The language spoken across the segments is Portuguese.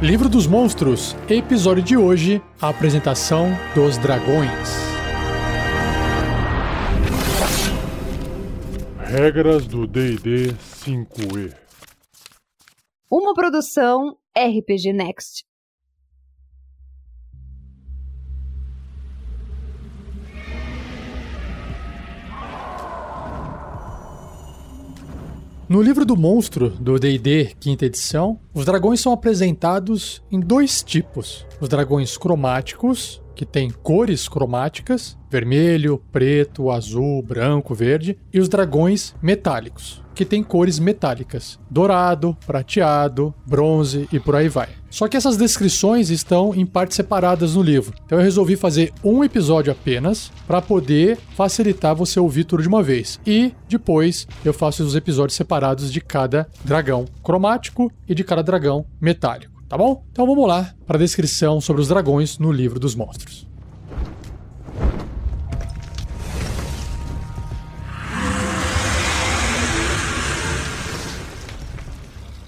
Livro dos Monstros, episódio de hoje, a apresentação dos dragões. Regras do D&D 5e. Uma produção RPG Next. No livro do monstro, do D&D quinta edição, os dragões são apresentados em dois tipos. Os dragões cromáticos, que têm cores cromáticas, vermelho, preto, azul, branco, verde, e os dragões metálicos, que têm cores metálicas, dourado, prateado, bronze e por aí vai. Só que essas descrições estão em partes separadas no livro. Então eu resolvi fazer um episódio apenas para poder facilitar você ouvir tudo de uma vez. E depois eu faço os episódios separados de cada dragão cromático e de cada dragão metálico, tá bom? Então vamos lá para a descrição sobre os dragões no livro dos monstros.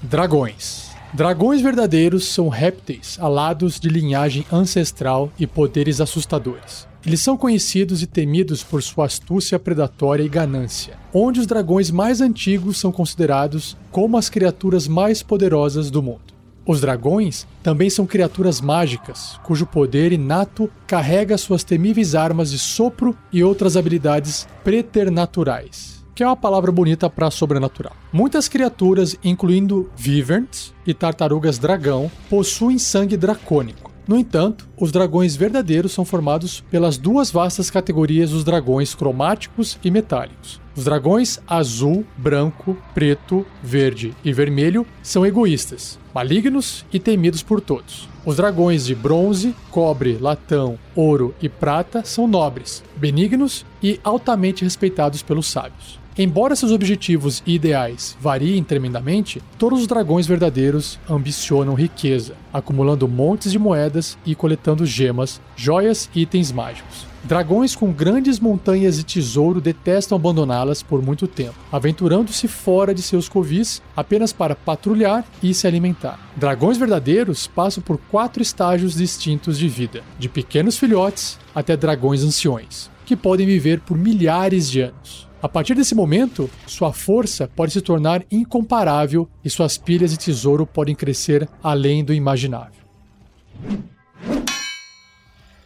Dragões. Dragões verdadeiros são répteis alados de linhagem ancestral e poderes assustadores. Eles são conhecidos e temidos por sua astúcia predatória e ganância, onde os dragões mais antigos são considerados como as criaturas mais poderosas do mundo. Os dragões também são criaturas mágicas, cujo poder inato carrega suas temíveis armas de sopro e outras habilidades preternaturais que é uma palavra bonita para sobrenatural. Muitas criaturas, incluindo Viverns e tartarugas dragão, possuem sangue dracônico. No entanto, os dragões verdadeiros são formados pelas duas vastas categorias dos dragões cromáticos e metálicos. Os dragões azul, branco, preto, verde e vermelho são egoístas, malignos e temidos por todos. Os dragões de bronze, cobre, latão, ouro e prata são nobres, benignos e altamente respeitados pelos sábios. Embora seus objetivos e ideais variem tremendamente, todos os dragões verdadeiros ambicionam riqueza, acumulando montes de moedas e coletando gemas, joias e itens mágicos. Dragões com grandes montanhas de tesouro detestam abandoná-las por muito tempo, aventurando-se fora de seus covis apenas para patrulhar e se alimentar. Dragões verdadeiros passam por quatro estágios distintos de vida, de pequenos filhotes até dragões anciões, que podem viver por milhares de anos. A partir desse momento, sua força pode se tornar incomparável e suas pilhas de tesouro podem crescer além do imaginável.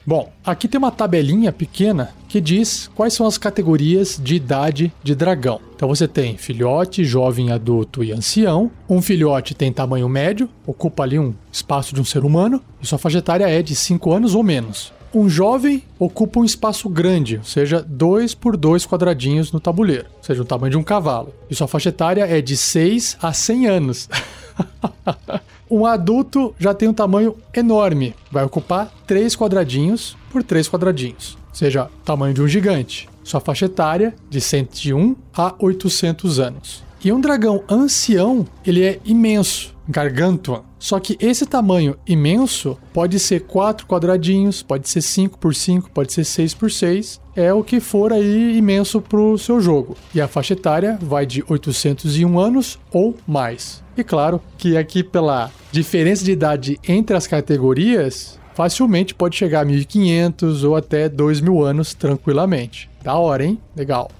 Bom, aqui tem uma tabelinha pequena que diz quais são as categorias de idade de dragão. Então você tem filhote, jovem, adulto e ancião. Um filhote tem tamanho médio, ocupa ali um espaço de um ser humano, e sua faixa etária é de 5 anos ou menos. Um jovem ocupa um espaço grande, ou seja, 2 por 2 quadradinhos no tabuleiro, ou seja, o tamanho de um cavalo. E sua faixa etária é de 6 a 100 anos. um adulto já tem um tamanho enorme, vai ocupar 3 quadradinhos por 3 quadradinhos, ou seja, tamanho de um gigante. Sua faixa etária de 101 a 800 anos. E um dragão ancião, ele é imenso, gargantuan. Só que esse tamanho imenso pode ser 4 quadradinhos, pode ser 5 por 5, pode ser 6 por 6, é o que for aí imenso pro seu jogo. E a faixa etária vai de 801 anos ou mais. E claro que aqui pela diferença de idade entre as categorias, facilmente pode chegar a 1500 ou até 2000 anos tranquilamente. Da hora, hein? Legal.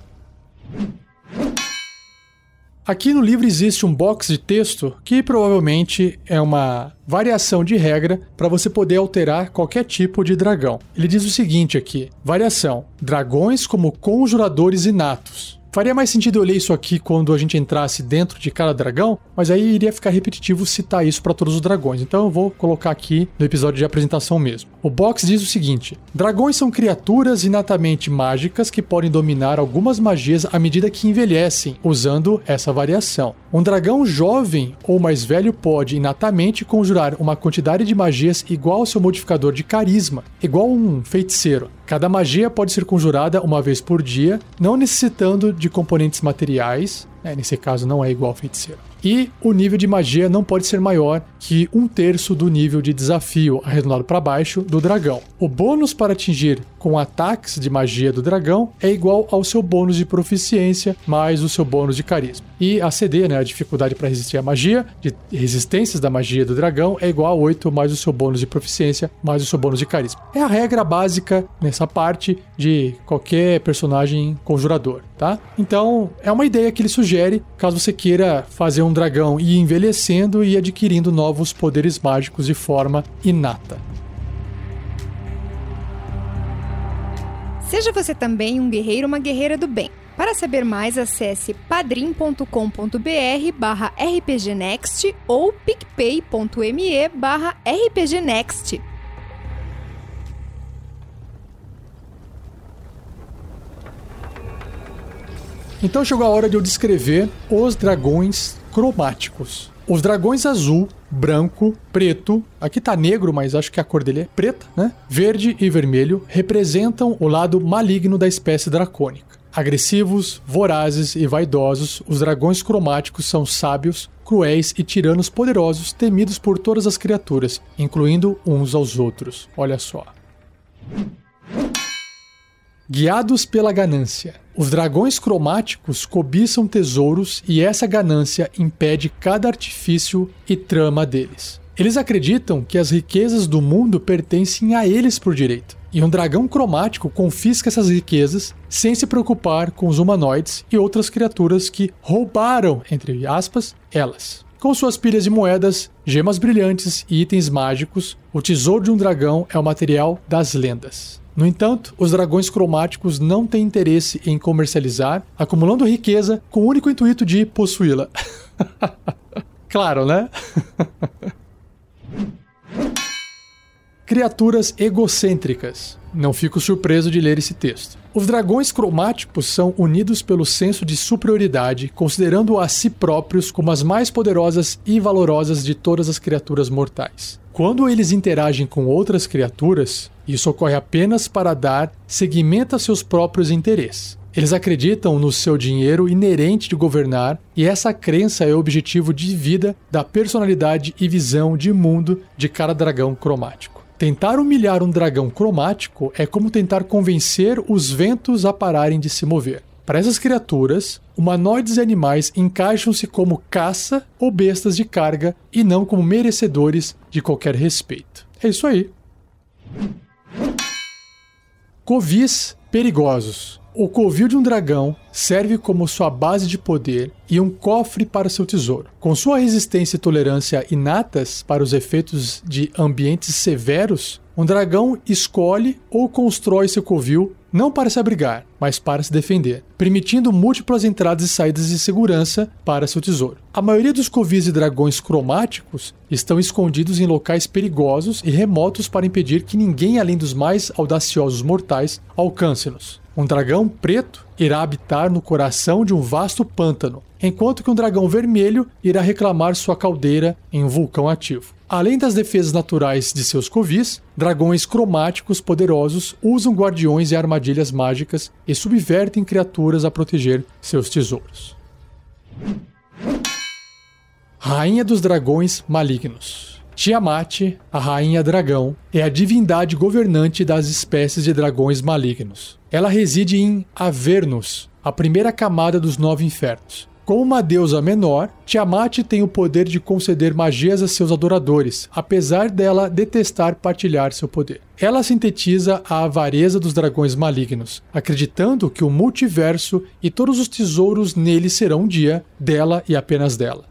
Aqui no livro existe um box de texto que provavelmente é uma variação de regra para você poder alterar qualquer tipo de dragão. Ele diz o seguinte aqui: variação: dragões como conjuradores inatos. Faria mais sentido eu ler isso aqui quando a gente entrasse dentro de cada dragão, mas aí iria ficar repetitivo citar isso para todos os dragões. Então eu vou colocar aqui no episódio de apresentação mesmo. O box diz o seguinte: Dragões são criaturas inatamente mágicas que podem dominar algumas magias à medida que envelhecem, usando essa variação. Um dragão jovem ou mais velho pode inatamente conjurar uma quantidade de magias igual ao seu modificador de carisma, igual um feiticeiro. Cada magia pode ser conjurada uma vez por dia, não necessitando de componentes materiais, né, nesse caso não é igual ao feiticeiro. E o nível de magia não pode ser maior que um terço do nível de desafio, arredondado para baixo, do dragão. O bônus para atingir com ataques de magia do dragão é igual ao seu bônus de proficiência mais o seu bônus de carisma. E a CD, né, a dificuldade para resistir à magia, de resistências da magia do dragão, é igual a 8 mais o seu bônus de proficiência mais o seu bônus de carisma. É a regra básica nessa parte de qualquer personagem conjurador, tá? Então, é uma ideia que ele sugere caso você queira fazer um dragão ir envelhecendo e adquirindo novos poderes mágicos de forma inata. Seja você também um guerreiro ou uma guerreira do bem. Para saber mais, acesse padrim.com.br barra rpgnext ou picpay.me barra rpgnext. Então chegou a hora de eu descrever os dragões cromáticos. Os dragões azul, branco, preto, aqui tá negro, mas acho que a cor dele é preta, né? Verde e vermelho representam o lado maligno da espécie dracônica. Agressivos, vorazes e vaidosos, os dragões cromáticos são sábios, cruéis e tiranos poderosos, temidos por todas as criaturas, incluindo uns aos outros. Olha só. Guiados pela ganância. Os dragões cromáticos cobiçam tesouros e essa ganância impede cada artifício e trama deles. Eles acreditam que as riquezas do mundo pertencem a eles por direito. E um dragão cromático confisca essas riquezas sem se preocupar com os humanoides e outras criaturas que roubaram, entre aspas, elas. Com suas pilhas de moedas, gemas brilhantes e itens mágicos, o tesouro de um dragão é o material das lendas. No entanto, os dragões cromáticos não têm interesse em comercializar, acumulando riqueza com o único intuito de possuí-la. claro, né? Criaturas egocêntricas. Não fico surpreso de ler esse texto. Os dragões cromáticos são unidos pelo senso de superioridade, considerando a si próprios como as mais poderosas e valorosas de todas as criaturas mortais. Quando eles interagem com outras criaturas, isso ocorre apenas para dar seguimento a seus próprios interesses. Eles acreditam no seu dinheiro inerente de governar, e essa crença é o objetivo de vida da personalidade e visão de mundo de cada dragão cromático. Tentar humilhar um dragão cromático é como tentar convencer os ventos a pararem de se mover. Para essas criaturas, humanoides e animais encaixam-se como caça ou bestas de carga e não como merecedores de qualquer respeito. É isso aí. Covis perigosos. O covil de um dragão serve como sua base de poder e um cofre para seu tesouro. Com sua resistência e tolerância inatas para os efeitos de ambientes severos, um dragão escolhe ou constrói seu covil não para se abrigar, mas para se defender, permitindo múltiplas entradas e saídas de segurança para seu tesouro. A maioria dos covis de dragões cromáticos estão escondidos em locais perigosos e remotos para impedir que ninguém além dos mais audaciosos mortais alcance-nos. Um dragão preto irá habitar no coração de um vasto pântano, enquanto que um dragão vermelho irá reclamar sua caldeira em um vulcão ativo. Além das defesas naturais de seus covis, dragões cromáticos poderosos usam guardiões e armadilhas mágicas e subvertem criaturas a proteger seus tesouros. Rainha dos Dragões Malignos Tiamat, a rainha dragão, é a divindade governante das espécies de dragões malignos. Ela reside em Avernus, a primeira camada dos nove infernos. Como uma deusa menor, Tiamat tem o poder de conceder magias a seus adoradores, apesar dela detestar partilhar seu poder. Ela sintetiza a avareza dos dragões malignos, acreditando que o multiverso e todos os tesouros nele serão um dia dela e apenas dela.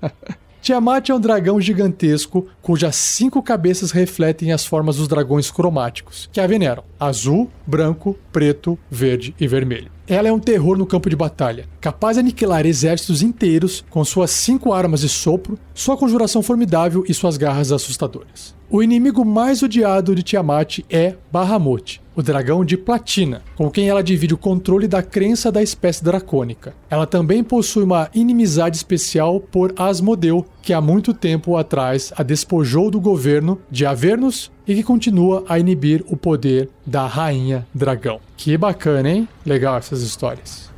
Tiamat é um dragão gigantesco cujas cinco cabeças refletem as formas dos dragões cromáticos, que a veneram: azul, branco, preto, verde e vermelho. Ela é um terror no campo de batalha, capaz de aniquilar exércitos inteiros com suas cinco armas de sopro, sua conjuração formidável e suas garras assustadoras. O inimigo mais odiado de Tiamat é Bahamut, o dragão de platina, com quem ela divide o controle da crença da espécie dracônica. Ela também possui uma inimizade especial por Asmodeu, que há muito tempo atrás a despojou do governo de Avernus e que continua a inibir o poder da rainha dragão. Que bacana, hein? Legal essas histórias.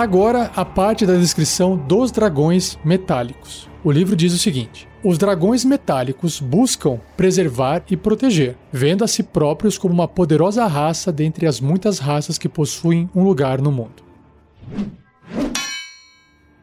Agora, a parte da descrição dos dragões metálicos. O livro diz o seguinte: os dragões metálicos buscam preservar e proteger, vendo a si próprios como uma poderosa raça dentre as muitas raças que possuem um lugar no mundo.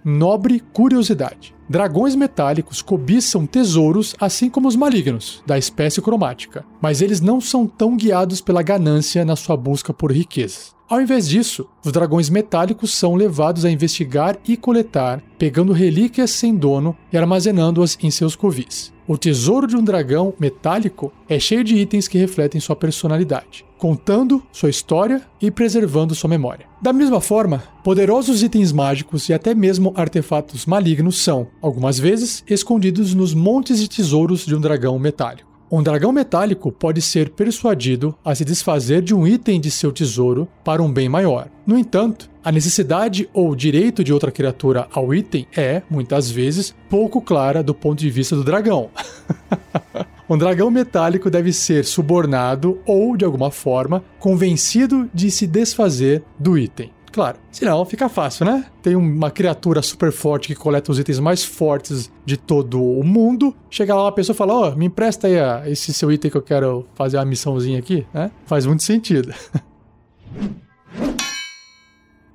Nobre curiosidade. Dragões metálicos cobiçam tesouros assim como os malignos, da espécie cromática, mas eles não são tão guiados pela ganância na sua busca por riquezas. Ao invés disso, os dragões metálicos são levados a investigar e coletar, pegando relíquias sem dono e armazenando-as em seus covis. O tesouro de um dragão metálico é cheio de itens que refletem sua personalidade, contando sua história e preservando sua memória. Da mesma forma, poderosos itens mágicos e até mesmo artefatos malignos são, algumas vezes, escondidos nos montes de tesouros de um dragão metálico. Um dragão metálico pode ser persuadido a se desfazer de um item de seu tesouro para um bem maior. No entanto, a necessidade ou direito de outra criatura ao item é, muitas vezes, pouco clara do ponto de vista do dragão. um dragão metálico deve ser subornado ou, de alguma forma, convencido de se desfazer do item. Claro, senão fica fácil, né? Tem uma criatura super forte que coleta os itens mais fortes de todo o mundo. Chega lá uma pessoa e fala: Ó, oh, me empresta aí esse seu item que eu quero fazer uma missãozinha aqui, né? Faz muito sentido.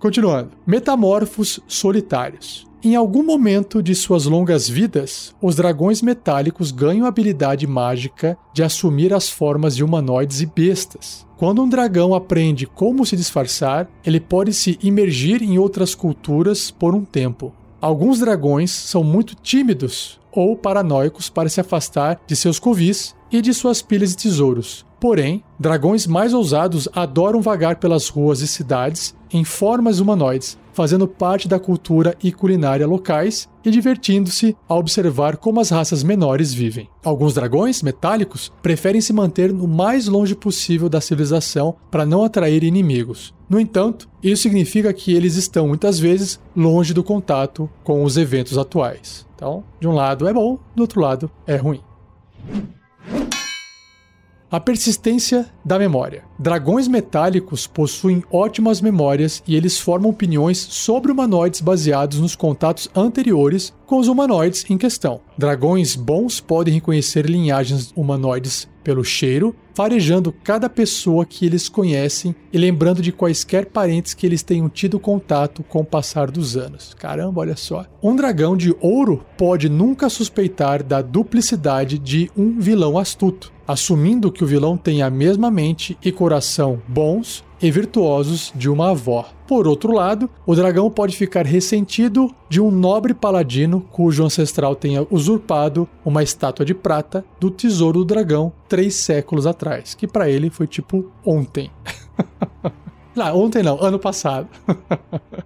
Continuando. Metamorfos solitários. Em algum momento de suas longas vidas, os dragões metálicos ganham a habilidade mágica de assumir as formas de humanoides e bestas. Quando um dragão aprende como se disfarçar, ele pode se imergir em outras culturas por um tempo. Alguns dragões são muito tímidos ou paranoicos para se afastar de seus covis e de suas pilhas de tesouros. Porém, dragões mais ousados adoram vagar pelas ruas e cidades em formas humanoides, fazendo parte da cultura e culinária locais e divertindo-se a observar como as raças menores vivem. Alguns dragões metálicos preferem se manter no mais longe possível da civilização para não atrair inimigos. No entanto, isso significa que eles estão muitas vezes longe do contato com os eventos atuais. Então, de um lado é bom, do outro lado é ruim. A persistência da memória. Dragões metálicos possuem ótimas memórias e eles formam opiniões sobre humanoides baseados nos contatos anteriores com os humanoides em questão. Dragões bons podem reconhecer linhagens humanoides pelo cheiro, farejando cada pessoa que eles conhecem e lembrando de quaisquer parentes que eles tenham tido contato com o passar dos anos. Caramba, olha só. Um dragão de ouro pode nunca suspeitar da duplicidade de um vilão astuto, assumindo que o vilão tem a mesma mente e coração bons e virtuosos de uma avó. Por outro lado, o dragão pode ficar ressentido de um nobre paladino cujo ancestral tenha usurpado uma estátua de prata do tesouro do dragão três séculos atrás, que para ele foi tipo ontem. não, ontem não, ano passado.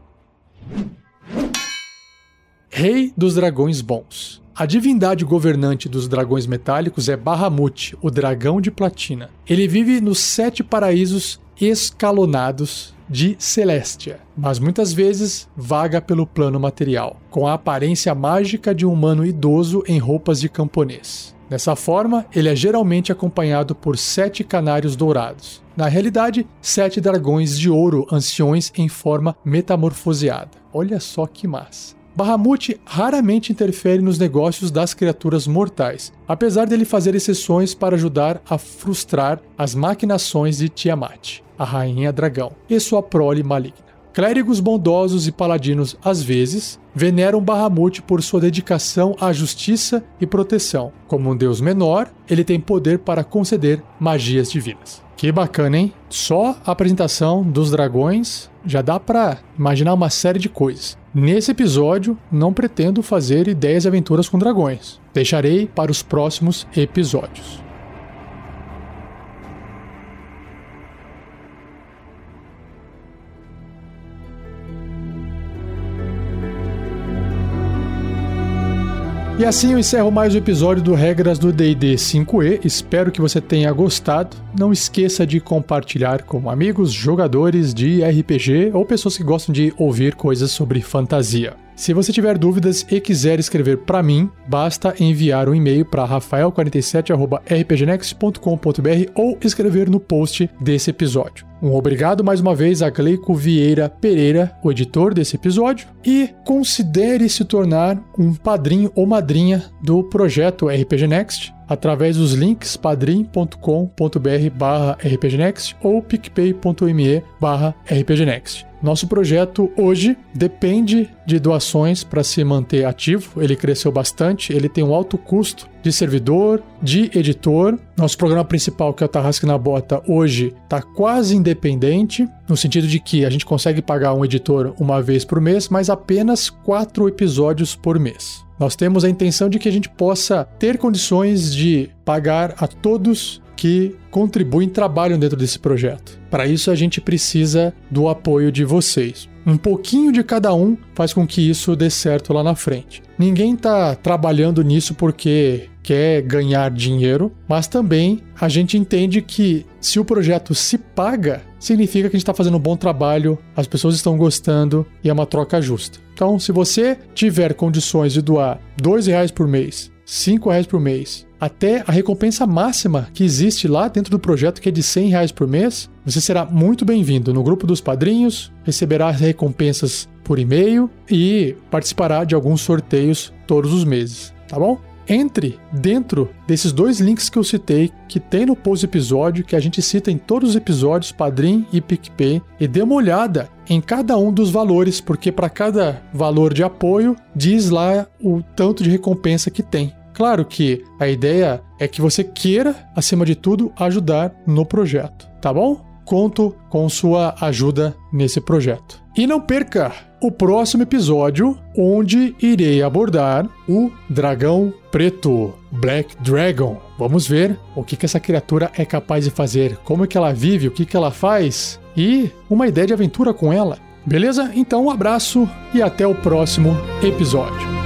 Rei dos Dragões Bons. A divindade governante dos dragões metálicos é Bahamut, o dragão de platina. Ele vive nos sete paraísos escalonados de Celestia, mas muitas vezes vaga pelo plano material, com a aparência mágica de um humano idoso em roupas de camponês. Dessa forma, ele é geralmente acompanhado por sete canários dourados. Na realidade, sete dragões de ouro anciões em forma metamorfoseada. Olha só que massa. Bahamut raramente interfere nos negócios das criaturas mortais, apesar dele fazer exceções para ajudar a frustrar as maquinações de Tiamat a rainha dragão, e sua prole maligna. Clérigos bondosos e paladinos, às vezes, veneram Bahamut por sua dedicação à justiça e proteção. Como um deus menor, ele tem poder para conceder magias divinas. Que bacana, hein? Só a apresentação dos dragões já dá para imaginar uma série de coisas. Nesse episódio, não pretendo fazer ideias e aventuras com dragões. Deixarei para os próximos episódios. E assim eu encerro mais um episódio do Regras do D&D 5e. Espero que você tenha gostado. Não esqueça de compartilhar com amigos, jogadores de RPG ou pessoas que gostam de ouvir coisas sobre fantasia. Se você tiver dúvidas e quiser escrever para mim, basta enviar um e-mail para rafael47@rpgnext.com.br ou escrever no post desse episódio. Um obrigado mais uma vez a Gleico Vieira Pereira, o editor desse episódio, e considere se tornar um padrinho ou madrinha do projeto RPG Next através dos links padrim.com.br barra rpgnext ou picpay.me barra rpgnext. Nosso projeto hoje depende de doações para se manter ativo. Ele cresceu bastante, ele tem um alto custo de servidor, de editor. Nosso programa principal, que é o Tarrasque na Bota, hoje está quase independente, no sentido de que a gente consegue pagar um editor uma vez por mês, mas apenas quatro episódios por mês. Nós temos a intenção de que a gente possa ter condições de pagar a todos que contribuem, trabalham dentro desse projeto. Para isso, a gente precisa do apoio de vocês. Um pouquinho de cada um faz com que isso dê certo lá na frente. Ninguém está trabalhando nisso porque quer ganhar dinheiro, mas também a gente entende que se o projeto se paga, significa que a gente está fazendo um bom trabalho, as pessoas estão gostando e é uma troca justa. Então, se você tiver condições de doar dois reais por mês, cinco reais por mês, até a recompensa máxima que existe lá dentro do projeto, que é de 100 reais por mês, você será muito bem-vindo no grupo dos padrinhos, receberá as recompensas por e-mail e participará de alguns sorteios todos os meses, tá bom? Entre dentro desses dois links que eu citei, que tem no post episódio, que a gente cita em todos os episódios, Padrim e PicPay, e dê uma olhada em cada um dos valores, porque para cada valor de apoio diz lá o tanto de recompensa que tem. Claro que a ideia é que você queira, acima de tudo, ajudar no projeto, tá bom? Conto com sua ajuda nesse projeto. E não perca o próximo episódio, onde irei abordar o dragão preto, Black Dragon. Vamos ver o que, que essa criatura é capaz de fazer, como é que ela vive, o que, que ela faz e uma ideia de aventura com ela. Beleza? Então um abraço e até o próximo episódio.